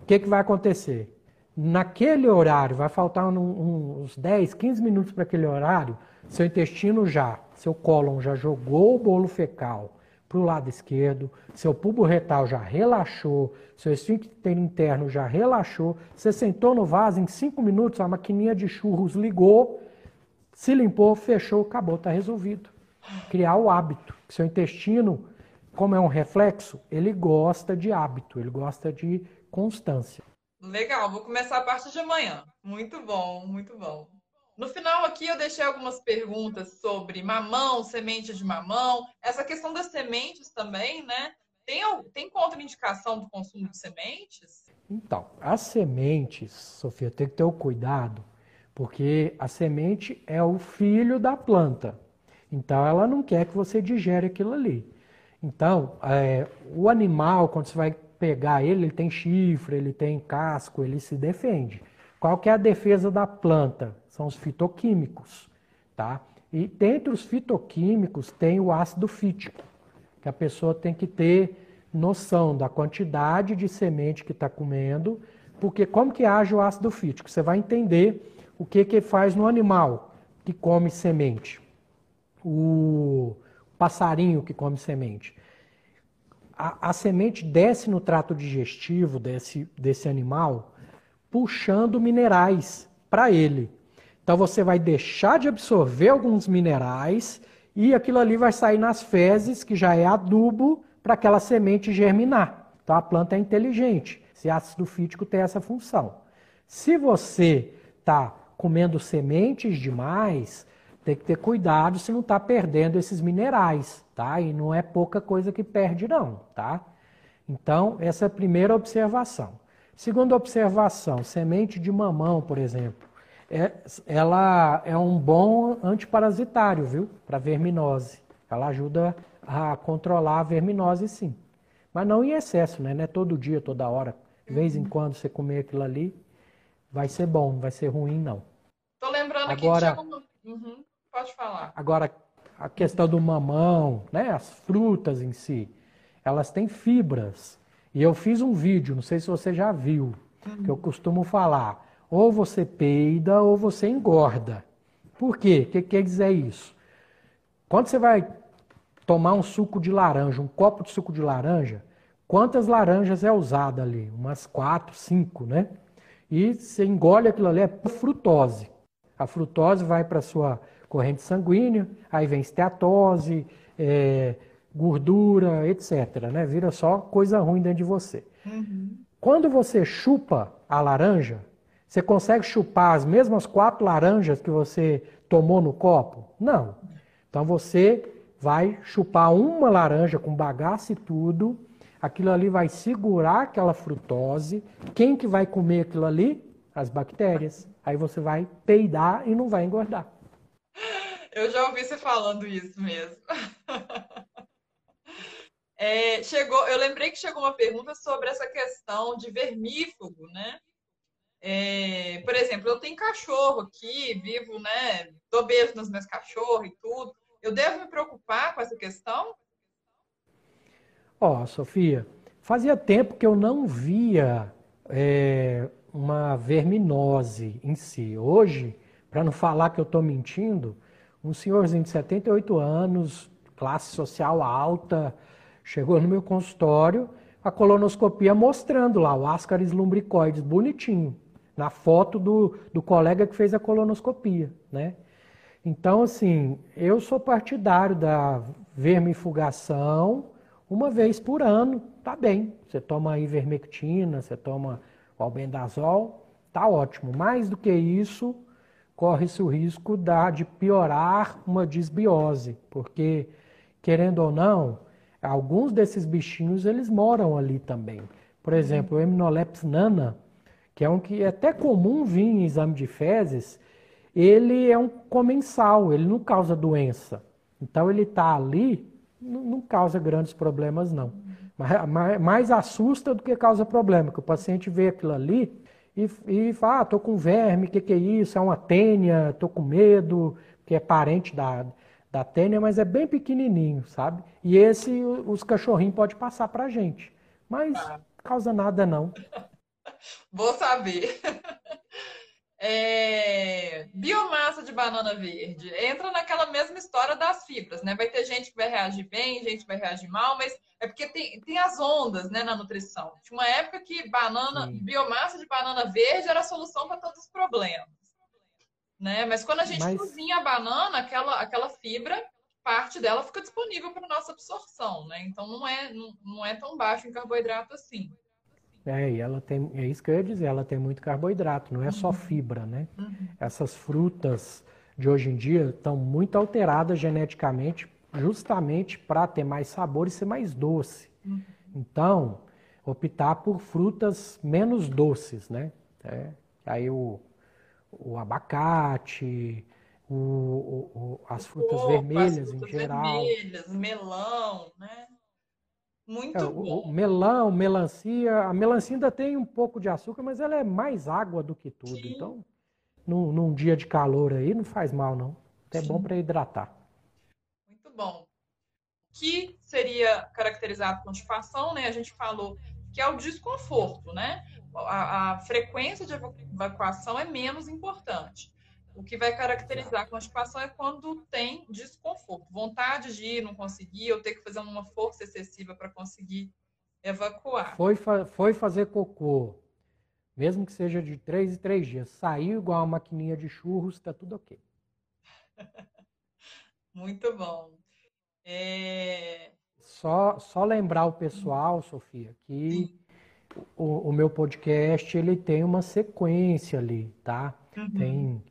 O que, que vai acontecer? Naquele horário, vai faltar um, uns 10, 15 minutos para aquele horário, seu intestino já, seu cólon já jogou o bolo fecal para o lado esquerdo, seu pubo retal já relaxou, seu esfíncter interno já relaxou, você sentou no vaso, em 5 minutos a maquininha de churros ligou, se limpou, fechou, acabou, está resolvido. Criar o hábito. Seu intestino, como é um reflexo, ele gosta de hábito, ele gosta de constância. Legal, vou começar a partir de amanhã. Muito bom, muito bom. No final aqui eu deixei algumas perguntas sobre mamão, semente de mamão, essa questão das sementes também, né? Tem, tem contraindicação do consumo de sementes? Então, as sementes, Sofia, tem que ter o cuidado, porque a semente é o filho da planta. Então, ela não quer que você digere aquilo ali. Então, é, o animal, quando você vai pegar ele, ele tem chifre, ele tem casco, ele se defende. Qual que é a defesa da planta? São os fitoquímicos, tá? E dentre os fitoquímicos tem o ácido fítico, que a pessoa tem que ter noção da quantidade de semente que está comendo, porque como que age o ácido fítico? Você vai entender o que que faz no animal que come semente, o passarinho que come semente a, a semente desce no trato digestivo desse, desse animal, puxando minerais para ele. Então você vai deixar de absorver alguns minerais e aquilo ali vai sair nas fezes, que já é adubo, para aquela semente germinar. Então a planta é inteligente. Esse ácido fítico tem essa função. Se você está comendo sementes demais, tem que ter cuidado se não está perdendo esses minerais, tá? E não é pouca coisa que perde, não, tá? Então, essa é a primeira observação. Segunda observação, semente de mamão, por exemplo, é, ela é um bom antiparasitário, viu? Para verminose. Ela ajuda a controlar a verminose, sim. Mas não em excesso, né? Não é todo dia, toda hora. De vez em quando você comer aquilo ali, vai ser bom, não vai ser ruim, não. Tô lembrando Agora, que tinha Uhum. Pode falar. Agora, a questão do mamão, né, as frutas em si, elas têm fibras. E eu fiz um vídeo, não sei se você já viu, uhum. que eu costumo falar, ou você peida ou você engorda. Por quê? O que quer dizer isso? Quando você vai tomar um suco de laranja, um copo de suco de laranja, quantas laranjas é usada ali? Umas quatro, cinco, né? E você engole aquilo ali, é frutose. A frutose vai para sua corrente sanguínea, aí vem esteatose, é, gordura, etc. Né? Vira só coisa ruim dentro de você. Uhum. Quando você chupa a laranja, você consegue chupar as mesmas quatro laranjas que você tomou no copo? Não. Então você vai chupar uma laranja com bagaço e tudo, aquilo ali vai segurar aquela frutose. Quem que vai comer aquilo ali? As bactérias. Aí você vai peidar e não vai engordar. Eu já ouvi você falando isso mesmo. É, chegou, eu lembrei que chegou uma pergunta sobre essa questão de vermífugo, né? É, por exemplo, eu tenho cachorro aqui, vivo, né? Dou beijo nos meus cachorros e tudo. Eu devo me preocupar com essa questão? Ó, oh, Sofia, fazia tempo que eu não via é, uma verminose em si. Hoje, para não falar que eu estou mentindo, um senhorzinho de 78 anos, classe social alta, chegou no meu consultório, a colonoscopia mostrando lá o ascaris lumbricoides bonitinho, na foto do, do colega que fez a colonoscopia, né? Então, assim, eu sou partidário da vermifugação uma vez por ano, tá bem. Você toma ivermectina, você toma o albendazol, tá ótimo. Mais do que isso, corre-se o risco da, de piorar uma disbiose, porque, querendo ou não, alguns desses bichinhos eles moram ali também. Por exemplo, o Heminoleps nana, que é um que é até comum vir em exame de fezes, ele é um comensal, ele não causa doença. Então ele está ali, não, não, causa grandes problemas não. Mas, mais, mais, assusta do que causa problema, que o paciente vê aquilo ali e, e fala, ah, tô com verme, o que, que é isso? É uma tênia, tô com medo, que é parente da, da tênia, mas é bem pequenininho, sabe? E esse os cachorrinhos pode passar para a gente. Mas ah. causa nada não. Vou saber. É... Biomassa de banana verde. Entra naquela mesma história das fibras, né? Vai ter gente que vai reagir bem, gente que vai reagir mal, mas é porque tem, tem as ondas né, na nutrição. Tinha uma época que banana, biomassa de banana verde era a solução para todos os problemas. Né? Mas quando a gente mas... cozinha a banana, aquela, aquela fibra, parte dela fica disponível para nossa absorção, né? Então não é, não, não é tão baixo em carboidrato assim. É, e ela tem, é isso que eu ia dizer, ela tem muito carboidrato, não é só uhum. fibra, né? Uhum. Essas frutas de hoje em dia estão muito alteradas geneticamente, justamente para ter mais sabor e ser mais doce. Uhum. Então, optar por frutas menos doces, né? É, aí o, o abacate, o, o, as frutas Opa, vermelhas as frutas em geral. vermelhas, melão, né? Muito é, bom. O melão, melancia. A melancia ainda tem um pouco de açúcar, mas ela é mais água do que tudo. Sim. Então, num, num, dia de calor aí, não faz mal, não. É Sim. bom para hidratar. Muito bom. O que seria caracterizado constipação, né? A gente falou que é o desconforto, né? A, a frequência de evacuação é menos importante. O que vai caracterizar a constipação é quando tem desconforto, vontade de ir, não conseguir, ou ter que fazer uma força excessiva para conseguir evacuar. Foi, foi fazer cocô, mesmo que seja de três em três dias, saiu igual uma maquininha de churros, está tudo ok. Muito bom. É... Só, só lembrar o pessoal, Sofia, que o, o, meu podcast ele tem uma sequência ali, tá? Uhum. Tem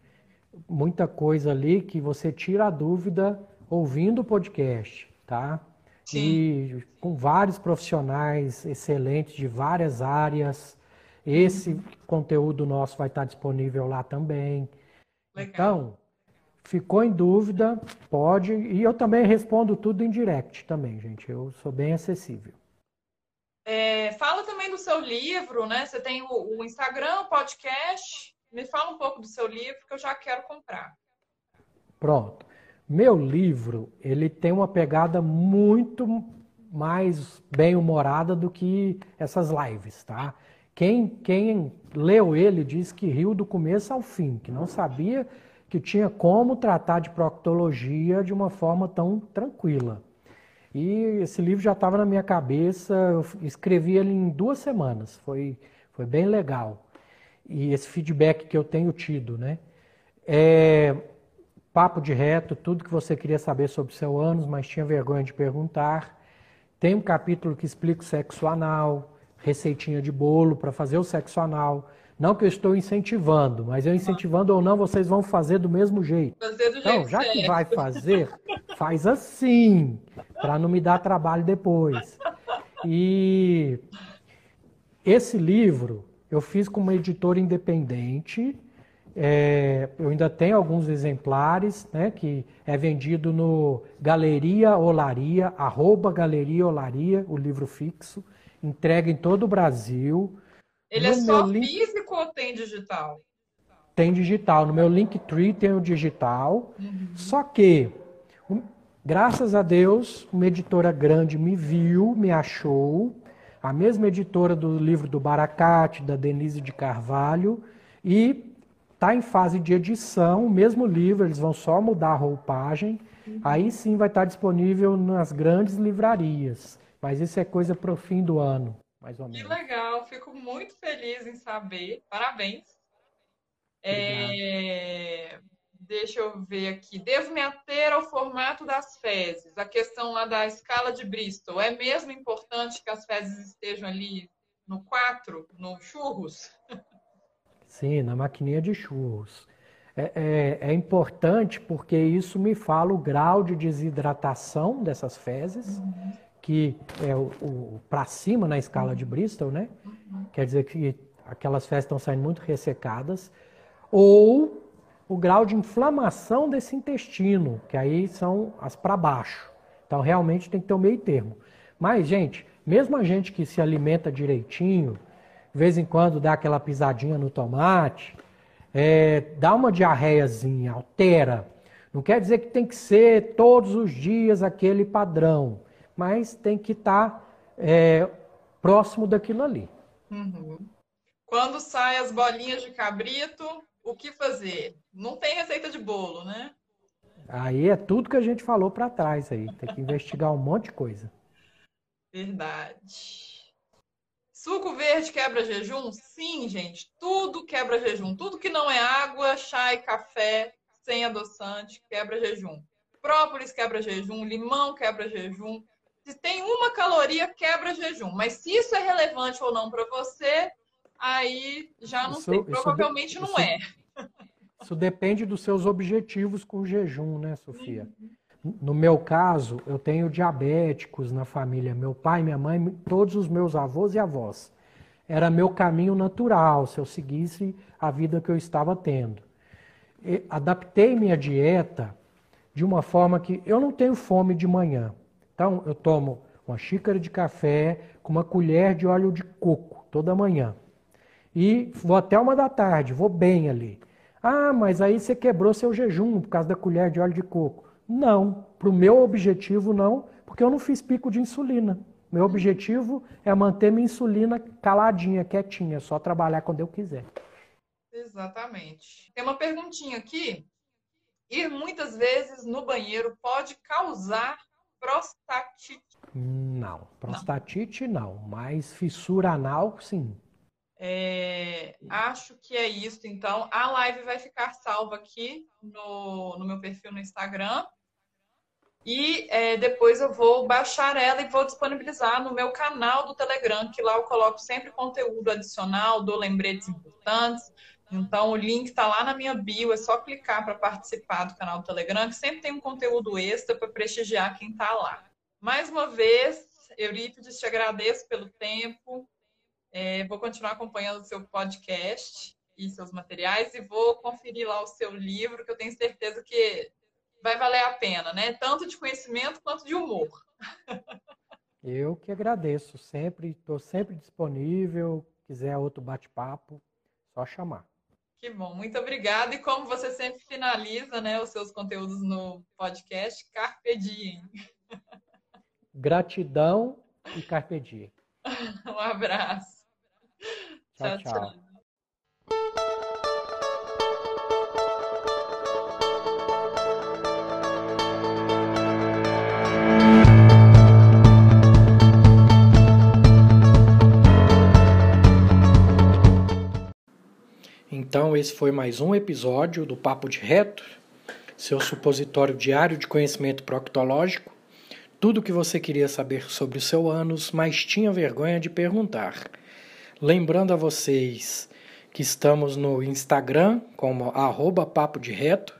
muita coisa ali que você tira a dúvida ouvindo o podcast, tá? Sim. E com vários profissionais excelentes de várias áreas. Esse uhum. conteúdo nosso vai estar disponível lá também. Legal. Então, ficou em dúvida, pode. E eu também respondo tudo em direct também, gente. Eu sou bem acessível. É, fala também do seu livro, né? Você tem o, o Instagram, o podcast. Me fala um pouco do seu livro que eu já quero comprar. Pronto. Meu livro, ele tem uma pegada muito mais bem-humorada do que essas lives, tá? Quem, quem leu ele diz que riu do começo ao fim, que não sabia que tinha como tratar de proctologia de uma forma tão tranquila. E esse livro já estava na minha cabeça, eu escrevi ele em duas semanas, foi, foi bem legal e esse feedback que eu tenho tido, né? É, papo de reto, tudo que você queria saber sobre o seu ânus, mas tinha vergonha de perguntar. Tem um capítulo que explica o sexo anal, receitinha de bolo para fazer o sexo anal. Não que eu estou incentivando, mas eu incentivando ou não, vocês vão fazer do mesmo jeito. Fazer do então, já que vai fazer, faz assim, para não me dar trabalho depois. E esse livro, eu fiz com uma editora independente. É, eu ainda tenho alguns exemplares, né, que é vendido no Galeria Olaria, arroba Galeria Olaria, o livro fixo, entrega em todo o Brasil. Ele no é só link... físico ou tem digital? Tem digital. No meu Linktree tem o digital. Uhum. Só que, graças a Deus, uma editora grande me viu, me achou a mesma editora do livro do Baracate, da Denise de Carvalho, e está em fase de edição, o mesmo livro, eles vão só mudar a roupagem, uhum. aí sim vai estar disponível nas grandes livrarias. Mas isso é coisa para o fim do ano, mais ou menos. Que legal, fico muito feliz em saber. Parabéns. É... Deixa eu ver aqui. Devo me ater ao formato das fezes. A questão lá da escala de Bristol. É mesmo importante que as fezes estejam ali no 4, no churros? Sim, na maquininha de churros. é, é, é, importante porque isso me fala o grau de desidratação dessas fezes, uhum. que é o, o para cima na escala de Bristol, né? Uhum. Quer dizer que aquelas fezes estão saindo muito ressecadas, ou o grau de inflamação desse intestino, que aí são as para baixo. Então realmente tem que ter o um meio termo. Mas, gente, mesmo a gente que se alimenta direitinho, de vez em quando dá aquela pisadinha no tomate, é, dá uma diarreiazinha, altera. Não quer dizer que tem que ser todos os dias aquele padrão, mas tem que estar tá, é, próximo daquilo ali. Uhum. Quando saem as bolinhas de cabrito, o que fazer? Não tem receita de bolo, né? Aí é tudo que a gente falou para trás aí. Tem que investigar um monte de coisa. Verdade. Suco verde quebra jejum? Sim, gente. Tudo quebra jejum. Tudo que não é água, chá e café sem adoçante quebra jejum. Própolis quebra jejum, limão quebra jejum. Se tem uma caloria, quebra jejum. Mas se isso é relevante ou não para você, aí já não isso, sei. Provavelmente de, não isso, é. Isso depende dos seus objetivos com o jejum, né, Sofia? No meu caso, eu tenho diabéticos na família. Meu pai, minha mãe, todos os meus avós e avós. Era meu caminho natural se eu seguisse a vida que eu estava tendo. E adaptei minha dieta de uma forma que eu não tenho fome de manhã. Então, eu tomo uma xícara de café com uma colher de óleo de coco toda manhã. E vou até uma da tarde, vou bem ali. Ah, mas aí você quebrou seu jejum por causa da colher de óleo de coco. Não, para o meu objetivo não, porque eu não fiz pico de insulina. Meu objetivo é manter minha insulina caladinha, quietinha, só trabalhar quando eu quiser. Exatamente. Tem uma perguntinha aqui. Ir muitas vezes no banheiro pode causar prostatite? Não, prostatite não, não mas fissura anal sim. É, acho que é isso, então. A live vai ficar salva aqui no, no meu perfil no Instagram. E é, depois eu vou baixar ela e vou disponibilizar no meu canal do Telegram, que lá eu coloco sempre conteúdo adicional, dou lembretes importantes. Então o link está lá na minha bio, é só clicar para participar do canal do Telegram, que sempre tem um conteúdo extra para prestigiar quem está lá. Mais uma vez, Eurípides, te agradeço pelo tempo. É, vou continuar acompanhando o seu podcast e seus materiais e vou conferir lá o seu livro, que eu tenho certeza que vai valer a pena, né? Tanto de conhecimento quanto de humor. Eu que agradeço, sempre estou sempre disponível. Quiser outro bate-papo, só chamar. Que bom, muito obrigada. E como você sempre finaliza, né, os seus conteúdos no podcast, carpe diem. Gratidão e carpe diem. um abraço. Tchau. tchau. tchau. Então, esse foi mais um episódio do Papo de Reto, seu supositório diário de conhecimento proctológico. Tudo o que você queria saber sobre o seu ânus, mas tinha vergonha de perguntar. Lembrando a vocês que estamos no Instagram como arroba Papo de Reto.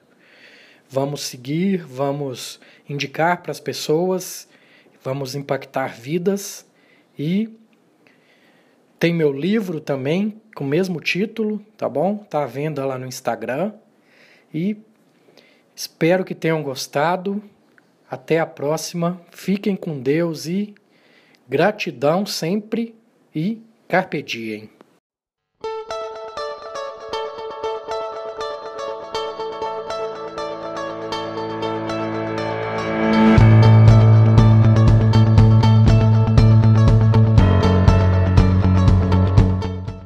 Vamos seguir, vamos indicar para as pessoas, vamos impactar vidas e tem meu livro também, com o mesmo título, tá bom? Tá à venda lá no Instagram. E espero que tenham gostado. Até a próxima. Fiquem com Deus e gratidão sempre e carpe diem.